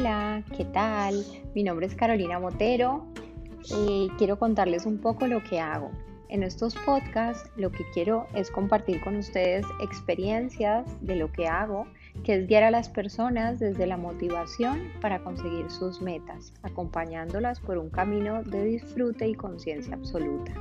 Hola, ¿qué tal? Mi nombre es Carolina Botero y eh, quiero contarles un poco lo que hago. En estos podcasts lo que quiero es compartir con ustedes experiencias de lo que hago, que es guiar a las personas desde la motivación para conseguir sus metas, acompañándolas por un camino de disfrute y conciencia absoluta.